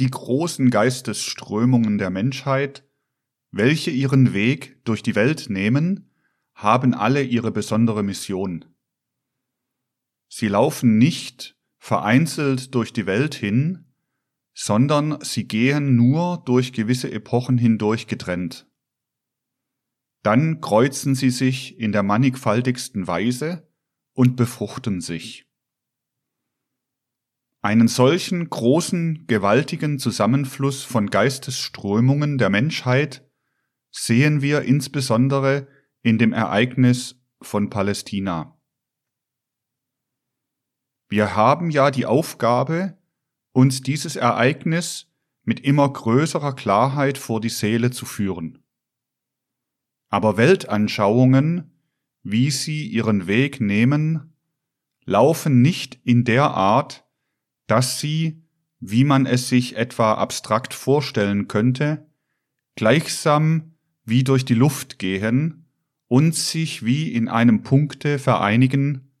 die großen Geistesströmungen der Menschheit, welche ihren Weg durch die Welt nehmen, haben alle ihre besondere Mission. Sie laufen nicht vereinzelt durch die Welt hin, sondern sie gehen nur durch gewisse Epochen hindurch getrennt. Dann kreuzen sie sich in der mannigfaltigsten Weise und befruchten sich. Einen solchen großen, gewaltigen Zusammenfluss von Geistesströmungen der Menschheit sehen wir insbesondere in dem Ereignis von Palästina. Wir haben ja die Aufgabe, uns dieses Ereignis mit immer größerer Klarheit vor die Seele zu führen. Aber Weltanschauungen, wie sie ihren Weg nehmen, laufen nicht in der Art, dass sie, wie man es sich etwa abstrakt vorstellen könnte, gleichsam wie durch die Luft gehen und sich wie in einem Punkte vereinigen,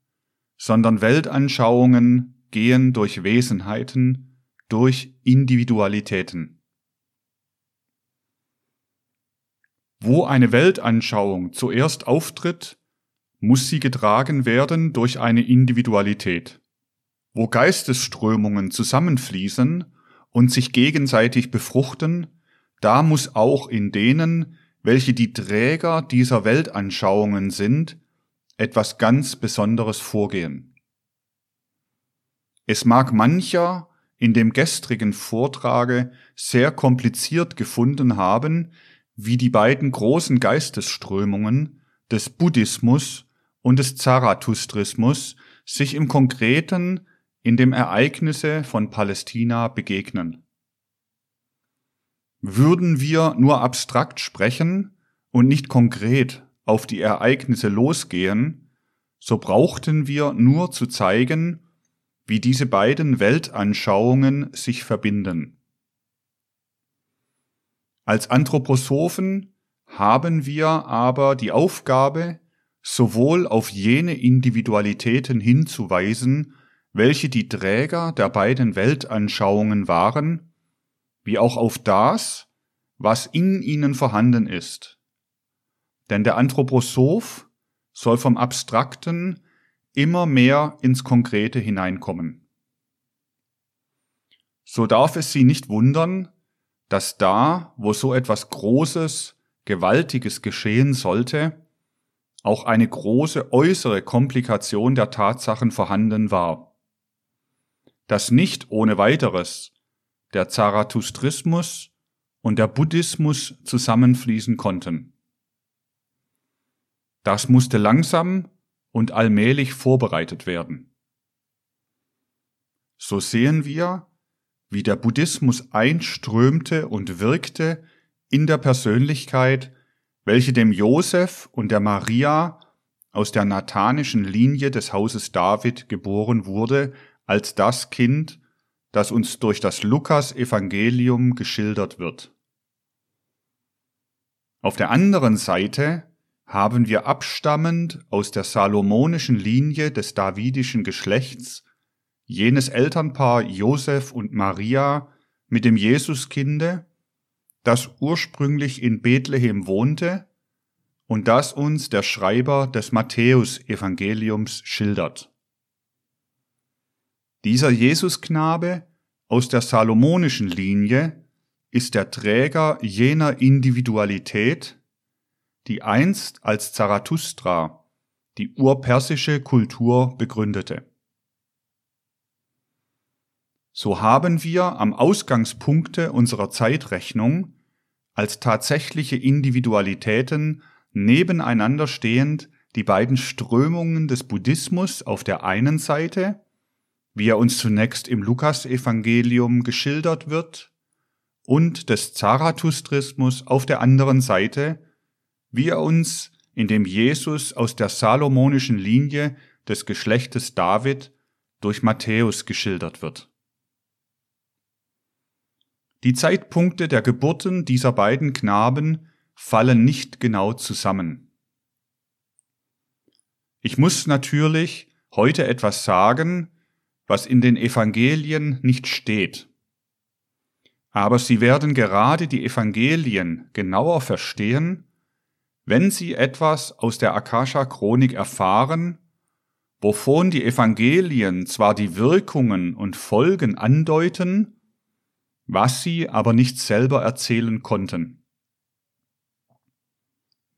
sondern Weltanschauungen gehen durch Wesenheiten, durch Individualitäten. Wo eine Weltanschauung zuerst auftritt, muss sie getragen werden durch eine Individualität. Wo Geistesströmungen zusammenfließen und sich gegenseitig befruchten, da muss auch in denen, welche die Träger dieser Weltanschauungen sind, etwas ganz Besonderes vorgehen. Es mag mancher in dem gestrigen Vortrage sehr kompliziert gefunden haben, wie die beiden großen Geistesströmungen des Buddhismus und des Zarathustrismus sich im Konkreten in dem Ereignisse von Palästina begegnen. Würden wir nur abstrakt sprechen und nicht konkret auf die Ereignisse losgehen, so brauchten wir nur zu zeigen, wie diese beiden Weltanschauungen sich verbinden. Als Anthroposophen haben wir aber die Aufgabe, sowohl auf jene Individualitäten hinzuweisen, welche die Träger der beiden Weltanschauungen waren, wie auch auf das, was in ihnen vorhanden ist. Denn der Anthroposoph soll vom Abstrakten immer mehr ins Konkrete hineinkommen. So darf es Sie nicht wundern, dass da, wo so etwas Großes, Gewaltiges geschehen sollte, auch eine große äußere Komplikation der Tatsachen vorhanden war dass nicht ohne weiteres der Zarathustrismus und der Buddhismus zusammenfließen konnten. Das musste langsam und allmählich vorbereitet werden. So sehen wir, wie der Buddhismus einströmte und wirkte in der Persönlichkeit, welche dem Josef und der Maria aus der nathanischen Linie des Hauses David geboren wurde, als das Kind, das uns durch das Lukas-Evangelium geschildert wird. Auf der anderen Seite haben wir abstammend aus der salomonischen Linie des davidischen Geschlechts jenes Elternpaar Josef und Maria mit dem Jesuskinde, das ursprünglich in Bethlehem wohnte und das uns der Schreiber des Matthäus-Evangeliums schildert. Dieser Jesusknabe aus der salomonischen Linie ist der Träger jener Individualität, die einst als Zarathustra die urpersische Kultur begründete. So haben wir am Ausgangspunkte unserer Zeitrechnung als tatsächliche Individualitäten nebeneinander stehend die beiden Strömungen des Buddhismus auf der einen Seite wie er uns zunächst im Lukasevangelium geschildert wird, und des Zarathustrismus auf der anderen Seite, wie er uns in dem Jesus aus der salomonischen Linie des Geschlechtes David durch Matthäus geschildert wird. Die Zeitpunkte der Geburten dieser beiden Knaben fallen nicht genau zusammen. Ich muss natürlich heute etwas sagen, was in den Evangelien nicht steht. Aber sie werden gerade die Evangelien genauer verstehen, wenn sie etwas aus der Akasha-Chronik erfahren, wovon die Evangelien zwar die Wirkungen und Folgen andeuten, was sie aber nicht selber erzählen konnten.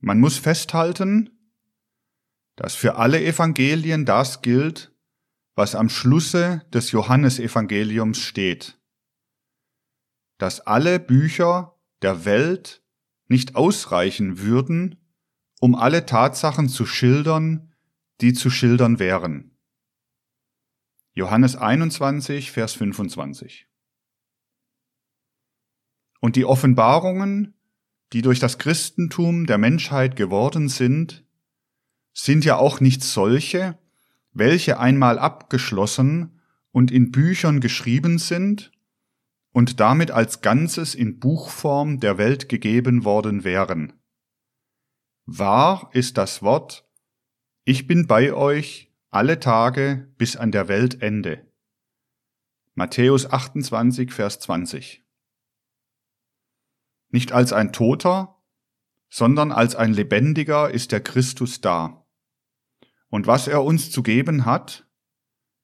Man muss festhalten, dass für alle Evangelien das gilt, was am Schlusse des Johannesevangeliums steht, dass alle Bücher der Welt nicht ausreichen würden, um alle Tatsachen zu schildern, die zu schildern wären. Johannes 21, Vers 25. Und die Offenbarungen, die durch das Christentum der Menschheit geworden sind, sind ja auch nicht solche, welche einmal abgeschlossen und in Büchern geschrieben sind und damit als Ganzes in Buchform der Welt gegeben worden wären. Wahr ist das Wort, ich bin bei euch alle Tage bis an der Weltende. Matthäus 28, Vers 20. Nicht als ein Toter, sondern als ein Lebendiger ist der Christus da. Und was er uns zu geben hat,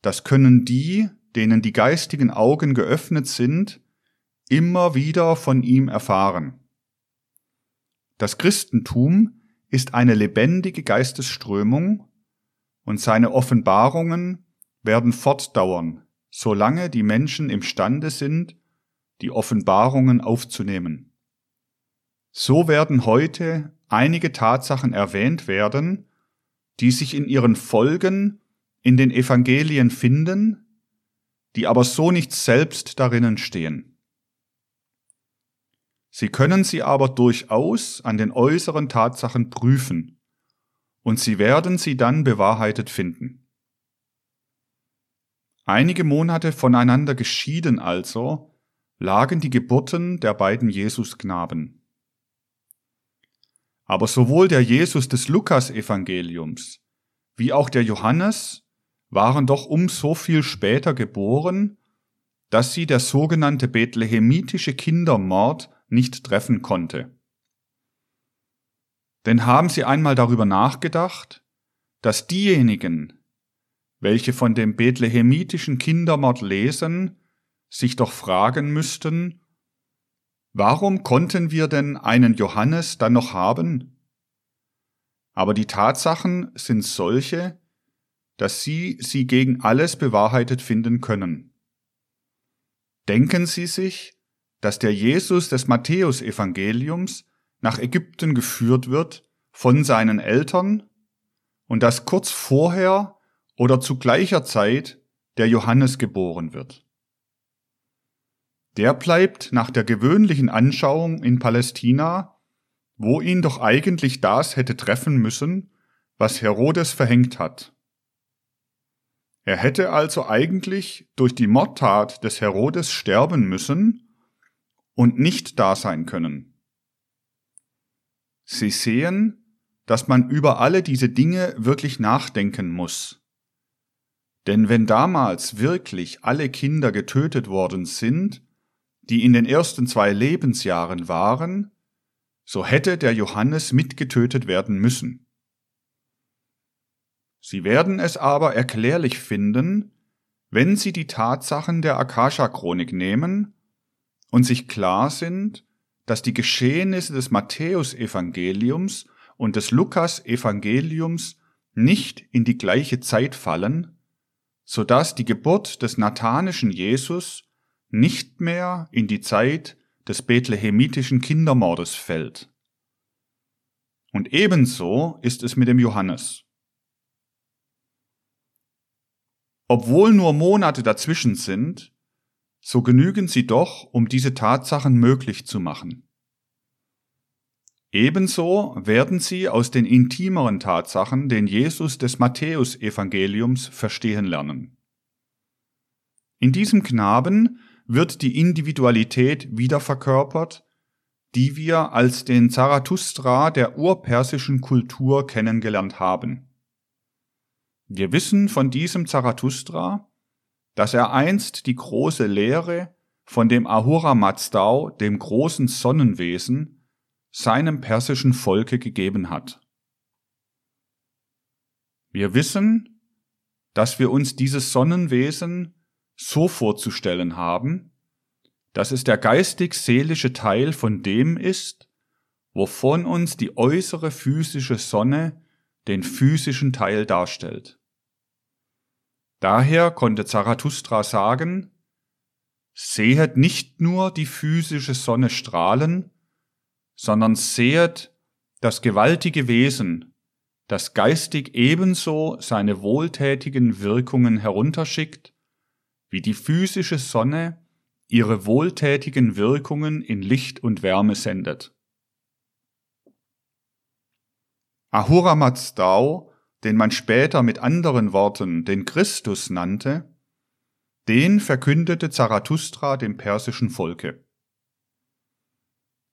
das können die, denen die geistigen Augen geöffnet sind, immer wieder von ihm erfahren. Das Christentum ist eine lebendige Geistesströmung und seine Offenbarungen werden fortdauern, solange die Menschen imstande sind, die Offenbarungen aufzunehmen. So werden heute einige Tatsachen erwähnt werden, die sich in ihren Folgen in den Evangelien finden, die aber so nicht selbst darinnen stehen. Sie können sie aber durchaus an den äußeren Tatsachen prüfen, und sie werden sie dann bewahrheitet finden. Einige Monate voneinander geschieden also lagen die Geburten der beiden Jesusknaben. Aber sowohl der Jesus des Lukas-Evangeliums wie auch der Johannes waren doch um so viel später geboren, dass sie der sogenannte bethlehemitische Kindermord nicht treffen konnte. Denn haben Sie einmal darüber nachgedacht, dass diejenigen, welche von dem bethlehemitischen Kindermord lesen, sich doch fragen müssten, Warum konnten wir denn einen Johannes dann noch haben? Aber die Tatsachen sind solche, dass Sie sie gegen alles bewahrheitet finden können. Denken Sie sich, dass der Jesus des Matthäusevangeliums nach Ägypten geführt wird von seinen Eltern und dass kurz vorher oder zu gleicher Zeit der Johannes geboren wird. Der bleibt nach der gewöhnlichen Anschauung in Palästina, wo ihn doch eigentlich das hätte treffen müssen, was Herodes verhängt hat. Er hätte also eigentlich durch die Mordtat des Herodes sterben müssen und nicht da sein können. Sie sehen, dass man über alle diese Dinge wirklich nachdenken muss. Denn wenn damals wirklich alle Kinder getötet worden sind, die in den ersten zwei Lebensjahren waren, so hätte der Johannes mitgetötet werden müssen. Sie werden es aber erklärlich finden, wenn Sie die Tatsachen der Akasha-Chronik nehmen und sich klar sind, dass die Geschehnisse des Matthäus-Evangeliums und des Lukas-Evangeliums nicht in die gleiche Zeit fallen, so dass die Geburt des nathanischen Jesus nicht mehr in die Zeit des bethlehemitischen Kindermordes fällt. Und ebenso ist es mit dem Johannes. Obwohl nur Monate dazwischen sind, so genügen sie doch, um diese Tatsachen möglich zu machen. Ebenso werden sie aus den intimeren Tatsachen den Jesus des Matthäusevangeliums verstehen lernen. In diesem Knaben wird die Individualität wiederverkörpert, die wir als den Zarathustra der urpersischen Kultur kennengelernt haben. Wir wissen von diesem Zarathustra, dass er einst die große Lehre von dem Ahura Mazdau, dem großen Sonnenwesen, seinem persischen Volke gegeben hat. Wir wissen, dass wir uns dieses Sonnenwesen so vorzustellen haben, dass es der geistig-seelische Teil von dem ist, wovon uns die äußere physische Sonne den physischen Teil darstellt. Daher konnte Zarathustra sagen, sehet nicht nur die physische Sonne strahlen, sondern sehet das gewaltige Wesen, das geistig ebenso seine wohltätigen Wirkungen herunterschickt, wie die physische Sonne ihre wohltätigen Wirkungen in Licht und Wärme sendet. Ahura Mazdau, den man später mit anderen Worten den Christus nannte, den verkündete Zarathustra dem persischen Volke.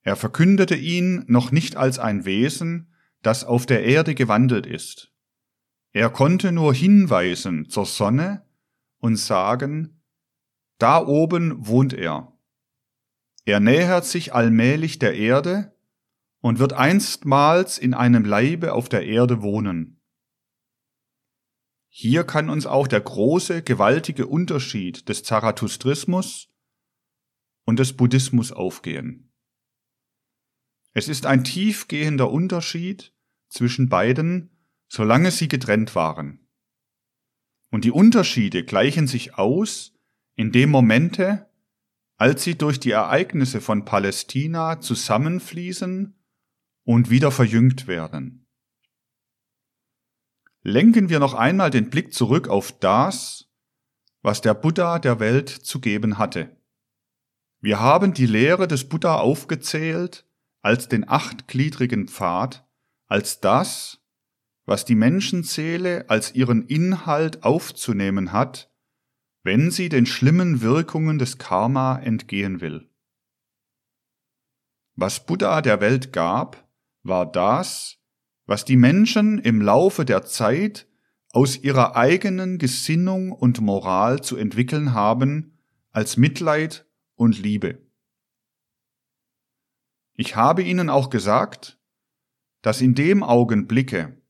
Er verkündete ihn noch nicht als ein Wesen, das auf der Erde gewandelt ist. Er konnte nur hinweisen zur Sonne und sagen, da oben wohnt er. Er nähert sich allmählich der Erde und wird einstmals in einem Leibe auf der Erde wohnen. Hier kann uns auch der große, gewaltige Unterschied des Zarathustrismus und des Buddhismus aufgehen. Es ist ein tiefgehender Unterschied zwischen beiden, solange sie getrennt waren. Und die Unterschiede gleichen sich aus in dem Momente, als sie durch die Ereignisse von Palästina zusammenfließen und wieder verjüngt werden. Lenken wir noch einmal den Blick zurück auf das, was der Buddha der Welt zu geben hatte. Wir haben die Lehre des Buddha aufgezählt als den achtgliedrigen Pfad, als das, was die Menschenseele als ihren Inhalt aufzunehmen hat, wenn sie den schlimmen Wirkungen des Karma entgehen will. Was Buddha der Welt gab, war das, was die Menschen im Laufe der Zeit aus ihrer eigenen Gesinnung und Moral zu entwickeln haben als Mitleid und Liebe. Ich habe Ihnen auch gesagt, dass in dem Augenblicke,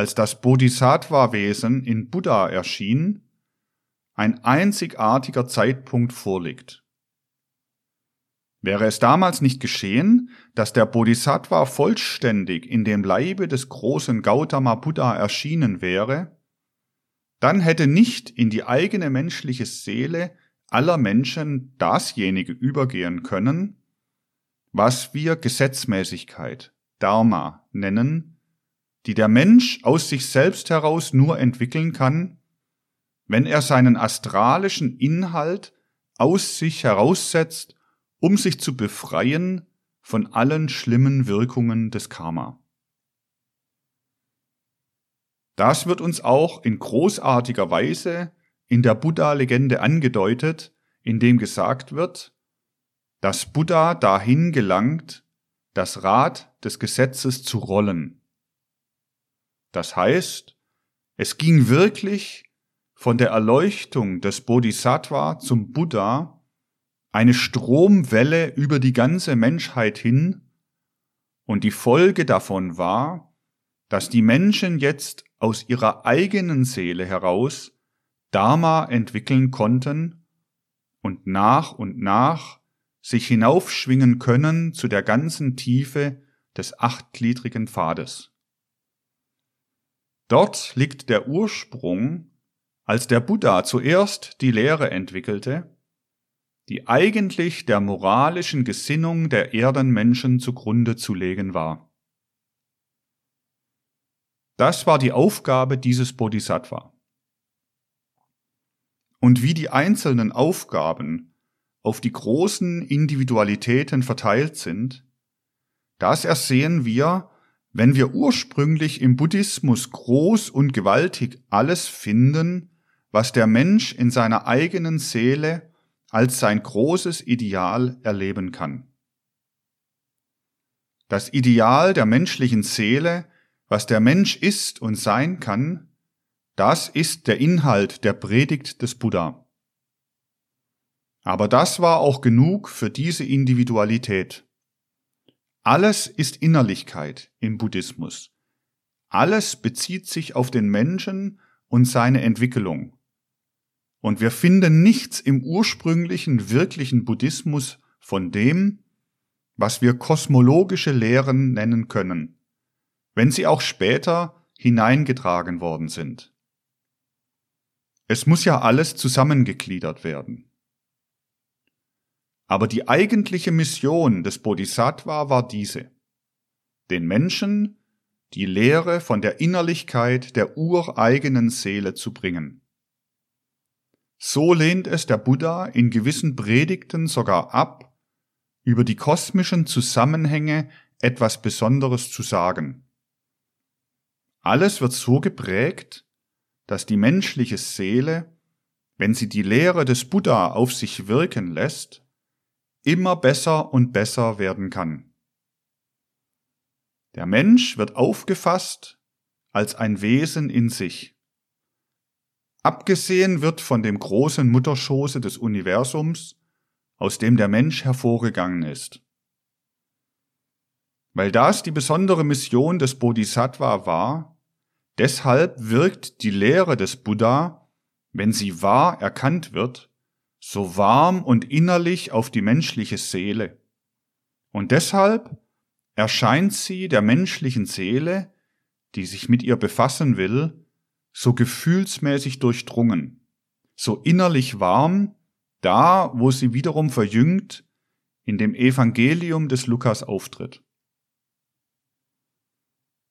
als das Bodhisattva-Wesen in Buddha erschien, ein einzigartiger Zeitpunkt vorliegt. Wäre es damals nicht geschehen, dass der Bodhisattva vollständig in dem Leibe des großen Gautama Buddha erschienen wäre, dann hätte nicht in die eigene menschliche Seele aller Menschen dasjenige übergehen können, was wir Gesetzmäßigkeit, Dharma nennen, die der Mensch aus sich selbst heraus nur entwickeln kann, wenn er seinen astralischen Inhalt aus sich heraussetzt um sich zu befreien von allen schlimmen Wirkungen des Karma. Das wird uns auch in großartiger Weise in der Buddha-Legende angedeutet, in dem gesagt wird, dass Buddha dahin gelangt, das Rad des Gesetzes zu rollen. Das heißt, es ging wirklich von der Erleuchtung des Bodhisattva zum Buddha eine Stromwelle über die ganze Menschheit hin, und die Folge davon war, dass die Menschen jetzt aus ihrer eigenen Seele heraus Dharma entwickeln konnten und nach und nach sich hinaufschwingen können zu der ganzen Tiefe des achtgliedrigen Pfades. Dort liegt der Ursprung, als der Buddha zuerst die Lehre entwickelte, die eigentlich der moralischen Gesinnung der Erdenmenschen zugrunde zu legen war. Das war die Aufgabe dieses Bodhisattva. Und wie die einzelnen Aufgaben auf die großen Individualitäten verteilt sind, das ersehen wir, wenn wir ursprünglich im Buddhismus groß und gewaltig alles finden, was der Mensch in seiner eigenen Seele als sein großes Ideal erleben kann. Das Ideal der menschlichen Seele, was der Mensch ist und sein kann, das ist der Inhalt der Predigt des Buddha. Aber das war auch genug für diese Individualität. Alles ist Innerlichkeit im Buddhismus. Alles bezieht sich auf den Menschen und seine Entwicklung. Und wir finden nichts im ursprünglichen, wirklichen Buddhismus von dem, was wir kosmologische Lehren nennen können, wenn sie auch später hineingetragen worden sind. Es muss ja alles zusammengegliedert werden. Aber die eigentliche Mission des Bodhisattva war diese, den Menschen die Lehre von der Innerlichkeit der ureigenen Seele zu bringen. So lehnt es der Buddha in gewissen Predigten sogar ab, über die kosmischen Zusammenhänge etwas Besonderes zu sagen. Alles wird so geprägt, dass die menschliche Seele, wenn sie die Lehre des Buddha auf sich wirken lässt, immer besser und besser werden kann. Der Mensch wird aufgefasst als ein Wesen in sich. Abgesehen wird von dem großen Mutterschoße des Universums, aus dem der Mensch hervorgegangen ist. Weil das die besondere Mission des Bodhisattva war, deshalb wirkt die Lehre des Buddha, wenn sie wahr erkannt wird, so warm und innerlich auf die menschliche Seele. Und deshalb erscheint sie der menschlichen Seele, die sich mit ihr befassen will, so gefühlsmäßig durchdrungen, so innerlich warm, da wo sie wiederum verjüngt in dem Evangelium des Lukas auftritt.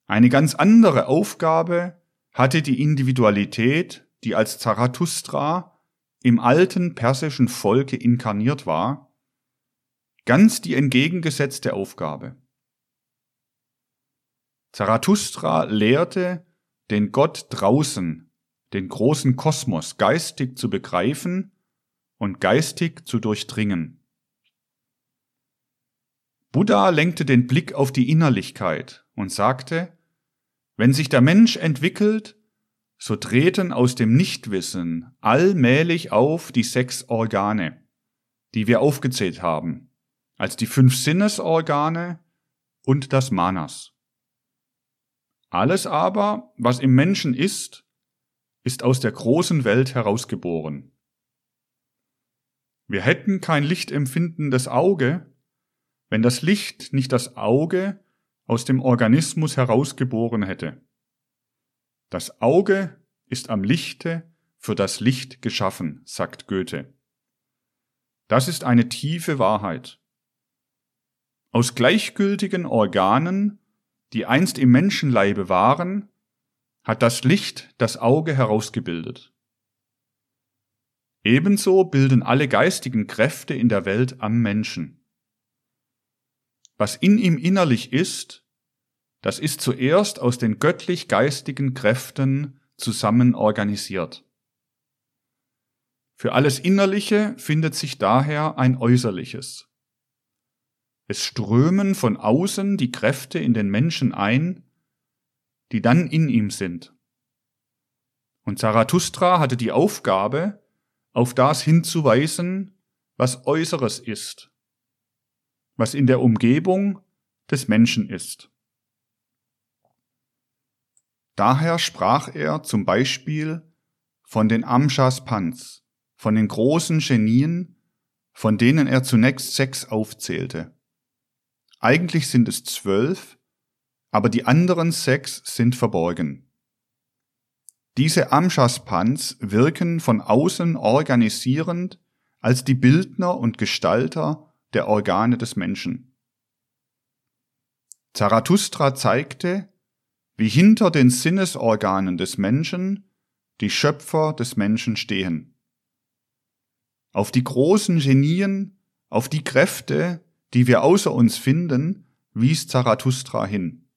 Eine ganz andere Aufgabe hatte die Individualität, die als Zarathustra im alten persischen Volke inkarniert war, ganz die entgegengesetzte Aufgabe. Zarathustra lehrte, den Gott draußen, den großen Kosmos geistig zu begreifen und geistig zu durchdringen. Buddha lenkte den Blick auf die Innerlichkeit und sagte, wenn sich der Mensch entwickelt, so treten aus dem Nichtwissen allmählich auf die sechs Organe, die wir aufgezählt haben, als die fünf Sinnesorgane und das Manas. Alles aber, was im Menschen ist, ist aus der großen Welt herausgeboren. Wir hätten kein lichtempfindendes Auge, wenn das Licht nicht das Auge aus dem Organismus herausgeboren hätte. Das Auge ist am Lichte für das Licht geschaffen, sagt Goethe. Das ist eine tiefe Wahrheit. Aus gleichgültigen Organen die einst im Menschenleibe waren, hat das Licht das Auge herausgebildet. Ebenso bilden alle geistigen Kräfte in der Welt am Menschen. Was in ihm innerlich ist, das ist zuerst aus den göttlich-geistigen Kräften zusammen organisiert. Für alles Innerliche findet sich daher ein Äußerliches. Es strömen von außen die Kräfte in den Menschen ein, die dann in ihm sind. Und Zarathustra hatte die Aufgabe, auf das hinzuweisen, was Äußeres ist, was in der Umgebung des Menschen ist. Daher sprach er zum Beispiel von den Amshas Pans, von den großen Genien, von denen er zunächst sechs aufzählte. Eigentlich sind es zwölf, aber die anderen sechs sind verborgen. Diese Amshaspans wirken von außen organisierend als die Bildner und Gestalter der Organe des Menschen. Zarathustra zeigte, wie hinter den Sinnesorganen des Menschen die Schöpfer des Menschen stehen. Auf die großen Genien, auf die Kräfte, die wir außer uns finden, wies Zarathustra hin.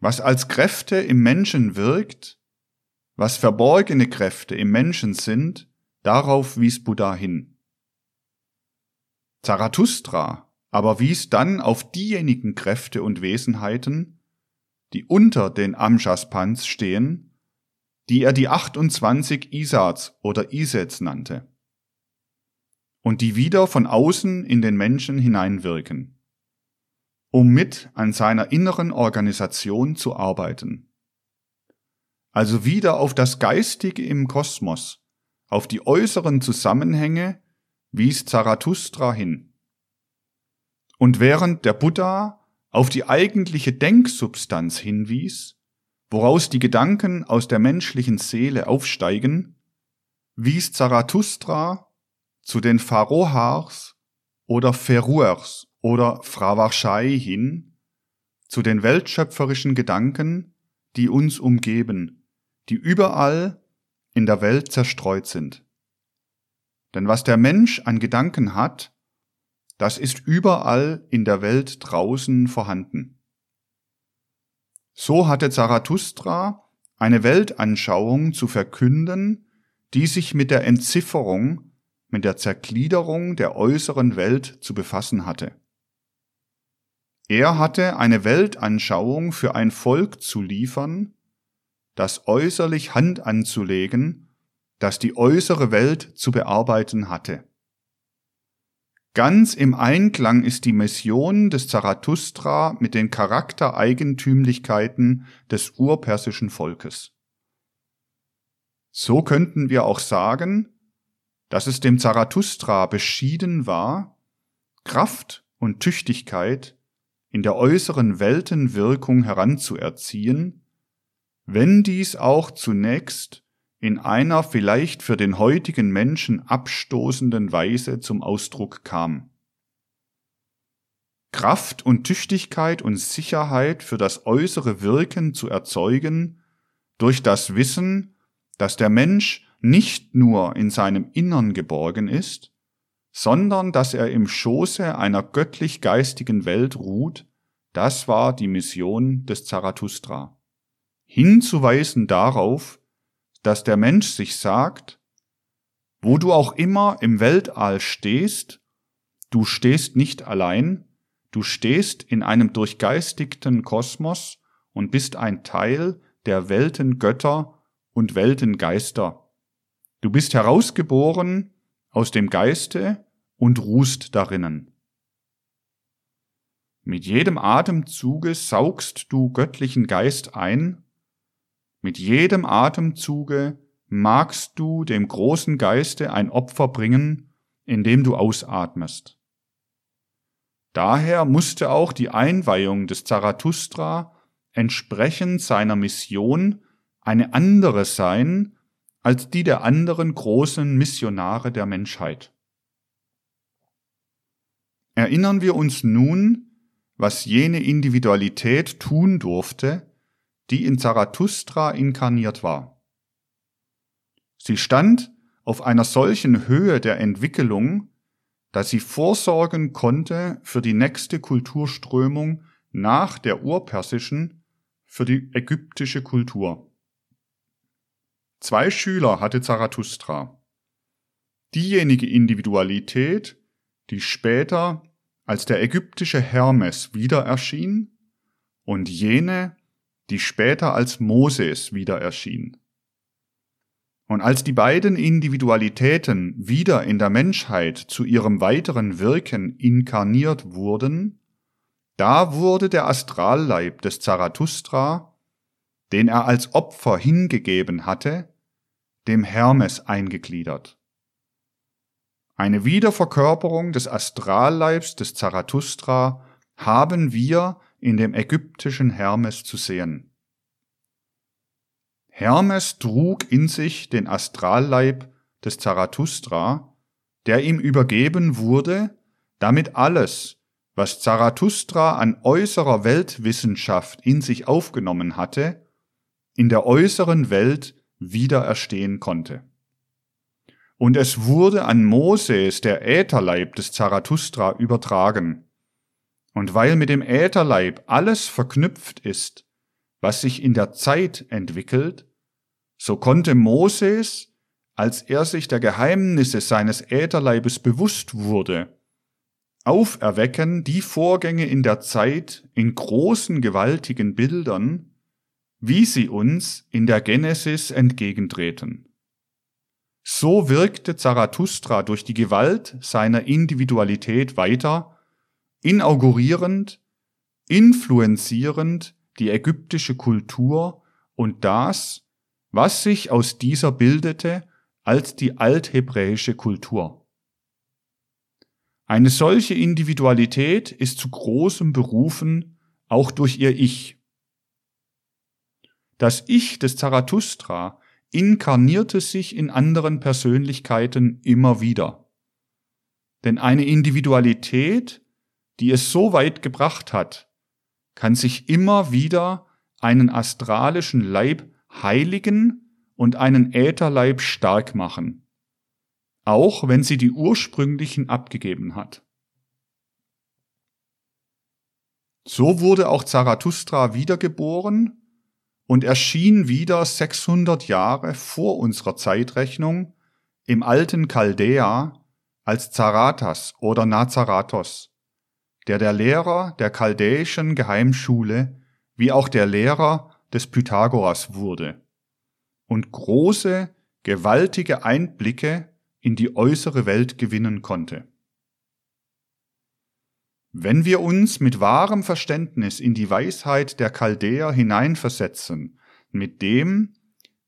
Was als Kräfte im Menschen wirkt, was verborgene Kräfte im Menschen sind, darauf wies Buddha hin. Zarathustra aber wies dann auf diejenigen Kräfte und Wesenheiten, die unter den Amshaspans stehen, die er die 28 Isats oder Isets nannte. und die wieder von außen in den Menschen hineinwirken, um mit an seiner inneren Organisation zu arbeiten. Also wieder auf das Geistige im Kosmos, auf die äußeren Zusammenhänge wies Zarathustra hin. Und während der Buddha auf die eigentliche Denksubstanz hinwies, woraus die Gedanken aus der menschlichen Seele aufsteigen, wies Zarathustra zu den Farohars oder Feruers oder Fravarschai hin, zu den weltschöpferischen Gedanken, die uns umgeben, die überall in der Welt zerstreut sind. Denn was der Mensch an Gedanken hat, das ist überall in der Welt draußen vorhanden. So hatte Zarathustra eine Weltanschauung zu verkünden, die sich mit der Entzifferung, mit der Zergliederung der äußeren Welt zu befassen hatte. Er hatte eine Weltanschauung für ein Volk zu liefern, das äußerlich Hand anzulegen, das die äußere Welt zu bearbeiten hatte. Ganz im Einklang ist die Mission des Zarathustra mit den Charaktereigentümlichkeiten des urpersischen Volkes. So könnten wir auch sagen, dass es dem Zarathustra beschieden war, Kraft und Tüchtigkeit in der äußeren Weltenwirkung heranzuerziehen, wenn dies auch zunächst in einer vielleicht für den heutigen Menschen abstoßenden Weise zum Ausdruck kam. Kraft und Tüchtigkeit und Sicherheit für das äußere Wirken zu erzeugen, durch das Wissen, dass der Mensch nicht nur in seinem Innern geborgen ist, sondern dass er im Schoße einer göttlich-geistigen Welt ruht, das war die Mission des Zarathustra. Hinzuweisen darauf, dass der Mensch sich sagt, wo du auch immer im Weltall stehst, du stehst nicht allein, du stehst in einem durchgeistigten Kosmos und bist ein Teil der Weltengötter und Weltengeister. Du bist herausgeboren aus dem Geiste und ruhst darinnen. Mit jedem Atemzuge saugst du göttlichen Geist ein mit jedem Atemzuge magst du dem großen Geiste ein Opfer bringen, indem du ausatmest. Daher musste auch die Einweihung des Zarathustra entsprechend seiner Mission eine andere sein als die der anderen großen Missionare der Menschheit. Erinnern wir uns nun, was jene Individualität tun durfte, die in Zarathustra inkarniert war. Sie stand auf einer solchen Höhe der Entwicklung, dass sie vorsorgen konnte für die nächste Kulturströmung nach der urpersischen für die ägyptische Kultur. Zwei Schüler hatte Zarathustra. Diejenige Individualität, die später als der ägyptische Hermes wieder erschien, und jene, die später als Moses wieder erschien. Und als die beiden Individualitäten wieder in der Menschheit zu ihrem weiteren Wirken inkarniert wurden, da wurde der Astralleib des Zarathustra, den er als Opfer hingegeben hatte, dem Hermes eingegliedert. Eine Wiederverkörperung des Astralleibs des Zarathustra haben wir in dem ägyptischen Hermes zu sehen. Hermes trug in sich den Astralleib des Zarathustra, der ihm übergeben wurde, damit alles, was Zarathustra an äußerer Weltwissenschaft in sich aufgenommen hatte, in der äußeren Welt wieder erstehen konnte. Und es wurde an Moses der Ätherleib des Zarathustra übertragen, und weil mit dem Ätherleib alles verknüpft ist, was sich in der Zeit entwickelt, so konnte Moses, als er sich der Geheimnisse seines Ätherleibes bewusst wurde, auferwecken die Vorgänge in der Zeit in großen, gewaltigen Bildern, wie sie uns in der Genesis entgegentreten. So wirkte Zarathustra durch die Gewalt seiner Individualität weiter, inaugurierend, influenzierend die ägyptische Kultur und das, was sich aus dieser bildete als die althebräische Kultur. Eine solche Individualität ist zu großem berufen, auch durch ihr Ich. Das Ich des Zarathustra inkarnierte sich in anderen Persönlichkeiten immer wieder. Denn eine Individualität, die es so weit gebracht hat, kann sich immer wieder einen astralischen Leib heiligen und einen Ätherleib stark machen, auch wenn sie die ursprünglichen abgegeben hat. So wurde auch Zarathustra wiedergeboren und erschien wieder 600 Jahre vor unserer Zeitrechnung im alten Chaldea als Zarathas oder Nazarathos, der der Lehrer der chaldäischen Geheimschule wie auch der Lehrer des Pythagoras wurde und große, gewaltige Einblicke in die äußere Welt gewinnen konnte. Wenn wir uns mit wahrem Verständnis in die Weisheit der Chaldäer hineinversetzen, mit dem,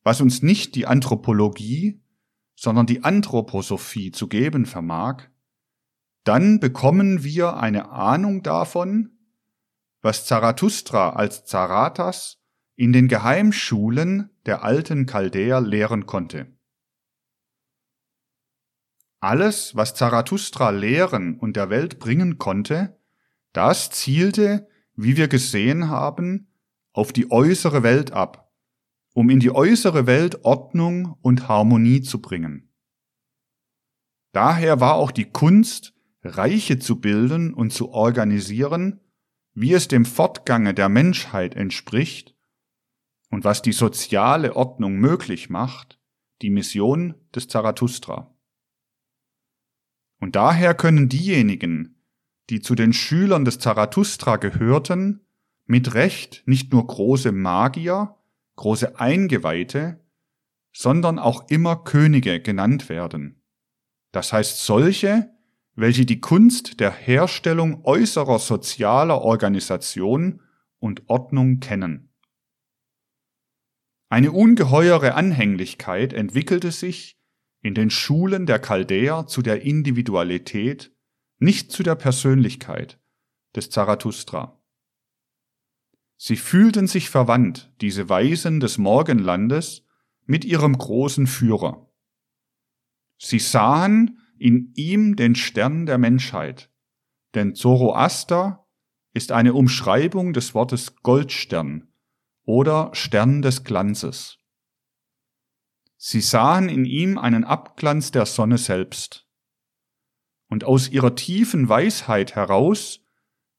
was uns nicht die Anthropologie, sondern die Anthroposophie zu geben vermag, dann bekommen wir eine Ahnung davon, was Zarathustra als Zarathas in den Geheimschulen der alten Chaldäer lehren konnte. Alles, was Zarathustra lehren und der Welt bringen konnte, das zielte, wie wir gesehen haben, auf die äußere Welt ab, um in die äußere Welt Ordnung und Harmonie zu bringen. Daher war auch die Kunst, Reiche zu bilden und zu organisieren, wie es dem Fortgange der Menschheit entspricht und was die soziale Ordnung möglich macht, die Mission des Zarathustra. Und daher können diejenigen, die zu den Schülern des Zarathustra gehörten, mit Recht nicht nur große Magier, große Eingeweihte, sondern auch immer Könige genannt werden. Das heißt solche, welche die Kunst der Herstellung äußerer sozialer Organisation und Ordnung kennen. Eine ungeheure Anhänglichkeit entwickelte sich in den Schulen der Chaldäer zu der Individualität nicht zu der Persönlichkeit des Zarathustra. Sie fühlten sich verwandt, diese Weisen des Morgenlandes, mit ihrem großen Führer. Sie sahen in ihm den Stern der Menschheit, denn Zoroaster ist eine Umschreibung des Wortes Goldstern oder Stern des Glanzes. Sie sahen in ihm einen Abglanz der Sonne selbst und aus ihrer tiefen Weisheit heraus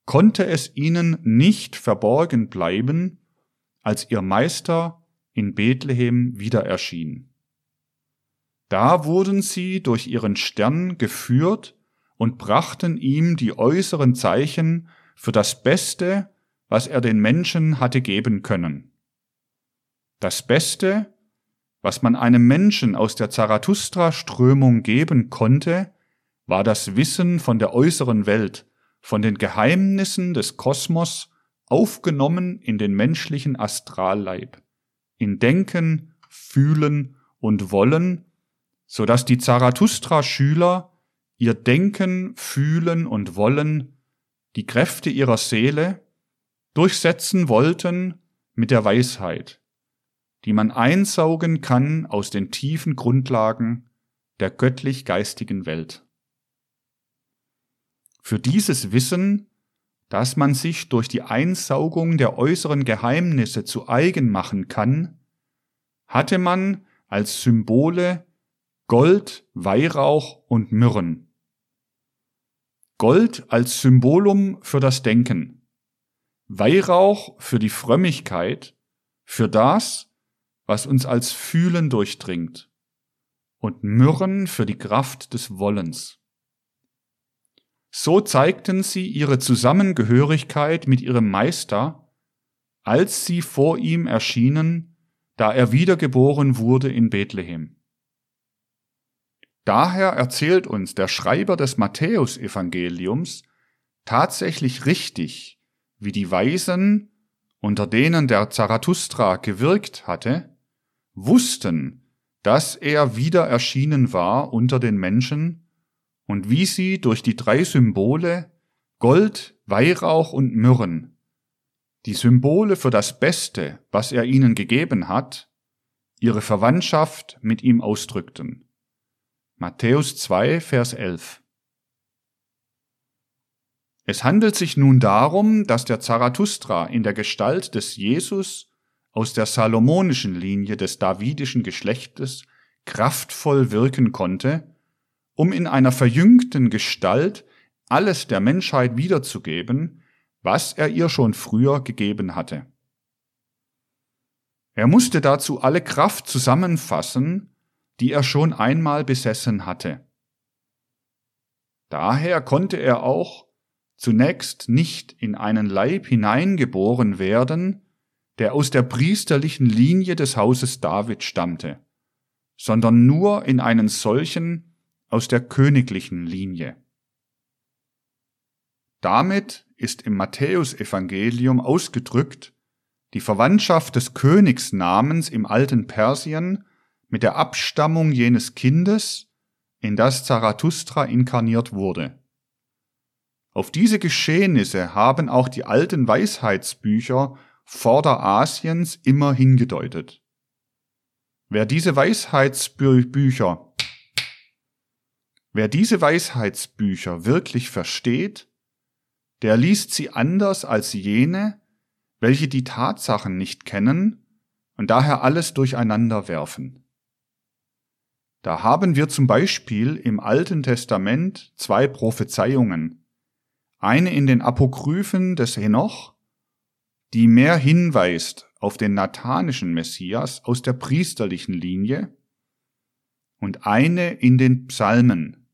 konnte es ihnen nicht verborgen bleiben, als ihr Meister in Bethlehem wieder erschien. Da wurden sie durch ihren Stern geführt und brachten ihm die äußeren Zeichen für das Beste, was er den Menschen hatte geben können. Das Beste, was man einem Menschen aus der Zarathustra-Strömung geben konnte, war das Wissen von der äußeren Welt, von den Geheimnissen des Kosmos aufgenommen in den menschlichen Astralleib, in Denken, Fühlen und Wollen, so dass die Zarathustra-Schüler ihr Denken, Fühlen und Wollen, die Kräfte ihrer Seele, durchsetzen wollten mit der Weisheit, die man einsaugen kann aus den tiefen Grundlagen der göttlich-geistigen Welt. Für dieses Wissen, dass man sich durch die Einsaugung der äußeren Geheimnisse zu eigen machen kann, hatte man als Symbole Gold, Weihrauch und Myrrhen. Gold als Symbolum für das Denken, Weihrauch für die Frömmigkeit, für das, was uns als Fühlen durchdringt, und Myrrhen für die Kraft des Wollens. So zeigten sie ihre Zusammengehörigkeit mit ihrem Meister, als sie vor ihm erschienen, da er wiedergeboren wurde in Bethlehem. Daher erzählt uns der Schreiber des Matthäusevangeliums tatsächlich richtig, wie die Weisen, unter denen der Zarathustra gewirkt hatte, wussten, dass er wieder erschienen war unter den Menschen und wie sie durch die drei Symbole Gold, Weihrauch und Myrrhen, die Symbole für das Beste, was er ihnen gegeben hat, ihre Verwandtschaft mit ihm ausdrückten. Matthäus 2, Vers 11. Es handelt sich nun darum, dass der Zarathustra in der Gestalt des Jesus aus der salomonischen Linie des davidischen Geschlechtes kraftvoll wirken konnte, um in einer verjüngten Gestalt alles der Menschheit wiederzugeben, was er ihr schon früher gegeben hatte. Er musste dazu alle Kraft zusammenfassen, die er schon einmal besessen hatte. Daher konnte er auch zunächst nicht in einen Leib hineingeboren werden, der aus der priesterlichen Linie des Hauses David stammte, sondern nur in einen solchen aus der königlichen Linie. Damit ist im Matthäusevangelium ausgedrückt die Verwandtschaft des Königsnamens im alten Persien mit der Abstammung jenes Kindes, in das Zarathustra inkarniert wurde. Auf diese Geschehnisse haben auch die alten Weisheitsbücher Vorderasiens immer hingedeutet. Wer diese Weisheitsbücher, wer diese Weisheitsbücher wirklich versteht, der liest sie anders als jene, welche die Tatsachen nicht kennen und daher alles durcheinander werfen. Da haben wir zum Beispiel im Alten Testament zwei Prophezeiungen, eine in den Apokryphen des Henoch, die mehr hinweist auf den nathanischen Messias aus der priesterlichen Linie, und eine in den Psalmen,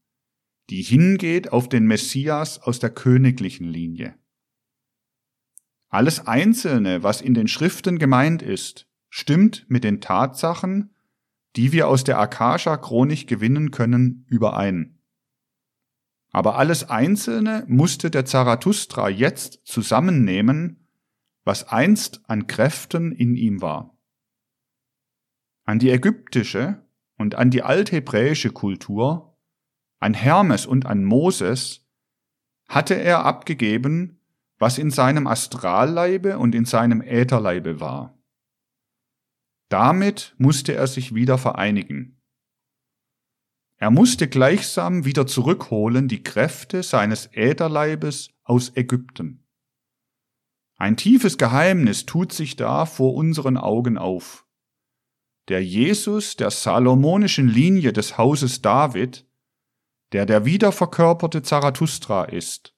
die hingeht auf den Messias aus der königlichen Linie. Alles Einzelne, was in den Schriften gemeint ist, stimmt mit den Tatsachen, die wir aus der Akasha-Chronik gewinnen können, überein. Aber alles Einzelne musste der Zarathustra jetzt zusammennehmen, was einst an Kräften in ihm war. An die ägyptische und an die althebräische Kultur, an Hermes und an Moses, hatte er abgegeben, was in seinem Astralleibe und in seinem Ätherleibe war. Damit musste er sich wieder vereinigen. Er musste gleichsam wieder zurückholen die Kräfte seines Ätherleibes aus Ägypten. Ein tiefes Geheimnis tut sich da vor unseren Augen auf. Der Jesus der salomonischen Linie des Hauses David, der der wiederverkörperte Zarathustra ist,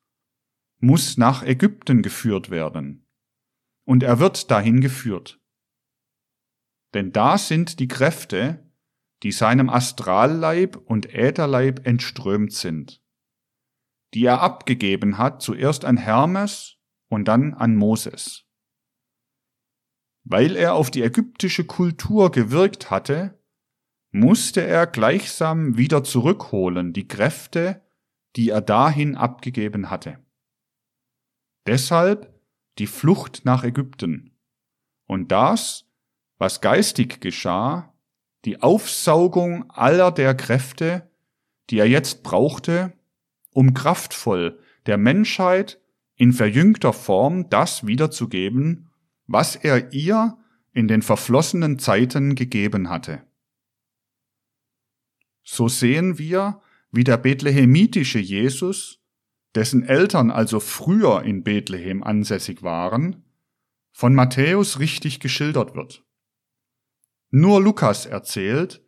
muss nach Ägypten geführt werden. Und er wird dahin geführt. Denn da sind die Kräfte, die seinem Astralleib und Ätherleib entströmt sind, die er abgegeben hat zuerst an Hermes und dann an Moses. Weil er auf die ägyptische Kultur gewirkt hatte, musste er gleichsam wieder zurückholen die Kräfte, die er dahin abgegeben hatte. Deshalb die Flucht nach Ägypten. Und das, was geistig geschah, die Aufsaugung aller der Kräfte, die er jetzt brauchte, um kraftvoll der Menschheit in verjüngter Form das wiederzugeben, was er ihr in den verflossenen Zeiten gegeben hatte. So sehen wir, wie der bethlehemitische Jesus dessen Eltern also früher in Bethlehem ansässig waren, von Matthäus richtig geschildert wird. Nur Lukas erzählt,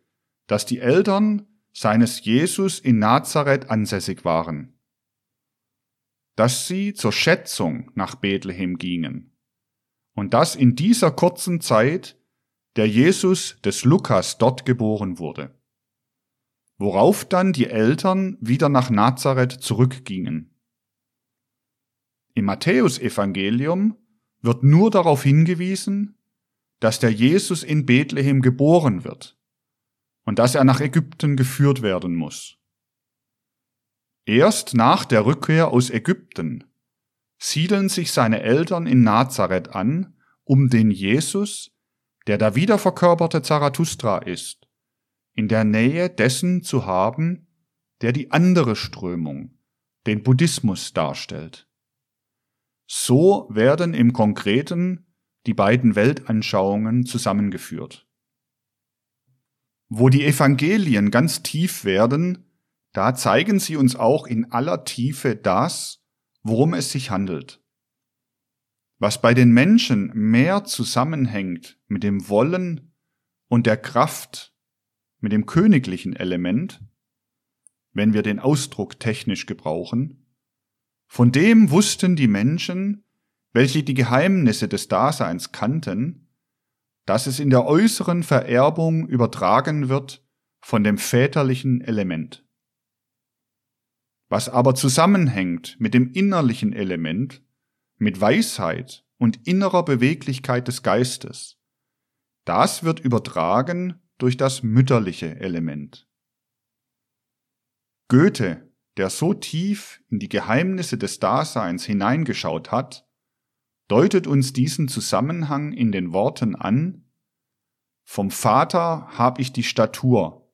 dass die Eltern seines Jesus in Nazareth ansässig waren, dass sie zur Schätzung nach Bethlehem gingen. Und dass in dieser kurzen Zeit der Jesus des Lukas dort geboren wurde, worauf dann die Eltern wieder nach Nazareth zurückgingen. Im Matthäusevangelium wird nur darauf hingewiesen, dass der Jesus in Bethlehem geboren wird und dass er nach Ägypten geführt werden muss. Erst nach der Rückkehr aus Ägypten siedeln sich seine Eltern in Nazareth an, um den Jesus, der der wiederverkörperte Zarathustra ist, in der Nähe dessen zu haben, der die andere Strömung, den Buddhismus darstellt. So werden im Konkreten die beiden Weltanschauungen zusammengeführt. Wo die Evangelien ganz tief werden, da zeigen sie uns auch in aller Tiefe das, worum es sich handelt. Was bei den Menschen mehr zusammenhängt mit dem Wollen und der Kraft, mit dem königlichen Element, wenn wir den Ausdruck technisch gebrauchen, von dem wussten die Menschen, welche die Geheimnisse des Daseins kannten, dass es in der äußeren Vererbung übertragen wird von dem väterlichen Element. Was aber zusammenhängt mit dem innerlichen Element, mit Weisheit und innerer Beweglichkeit des Geistes, das wird übertragen durch das mütterliche Element. Goethe, der so tief in die Geheimnisse des Daseins hineingeschaut hat, deutet uns diesen Zusammenhang in den Worten an, vom Vater hab ich die Statur,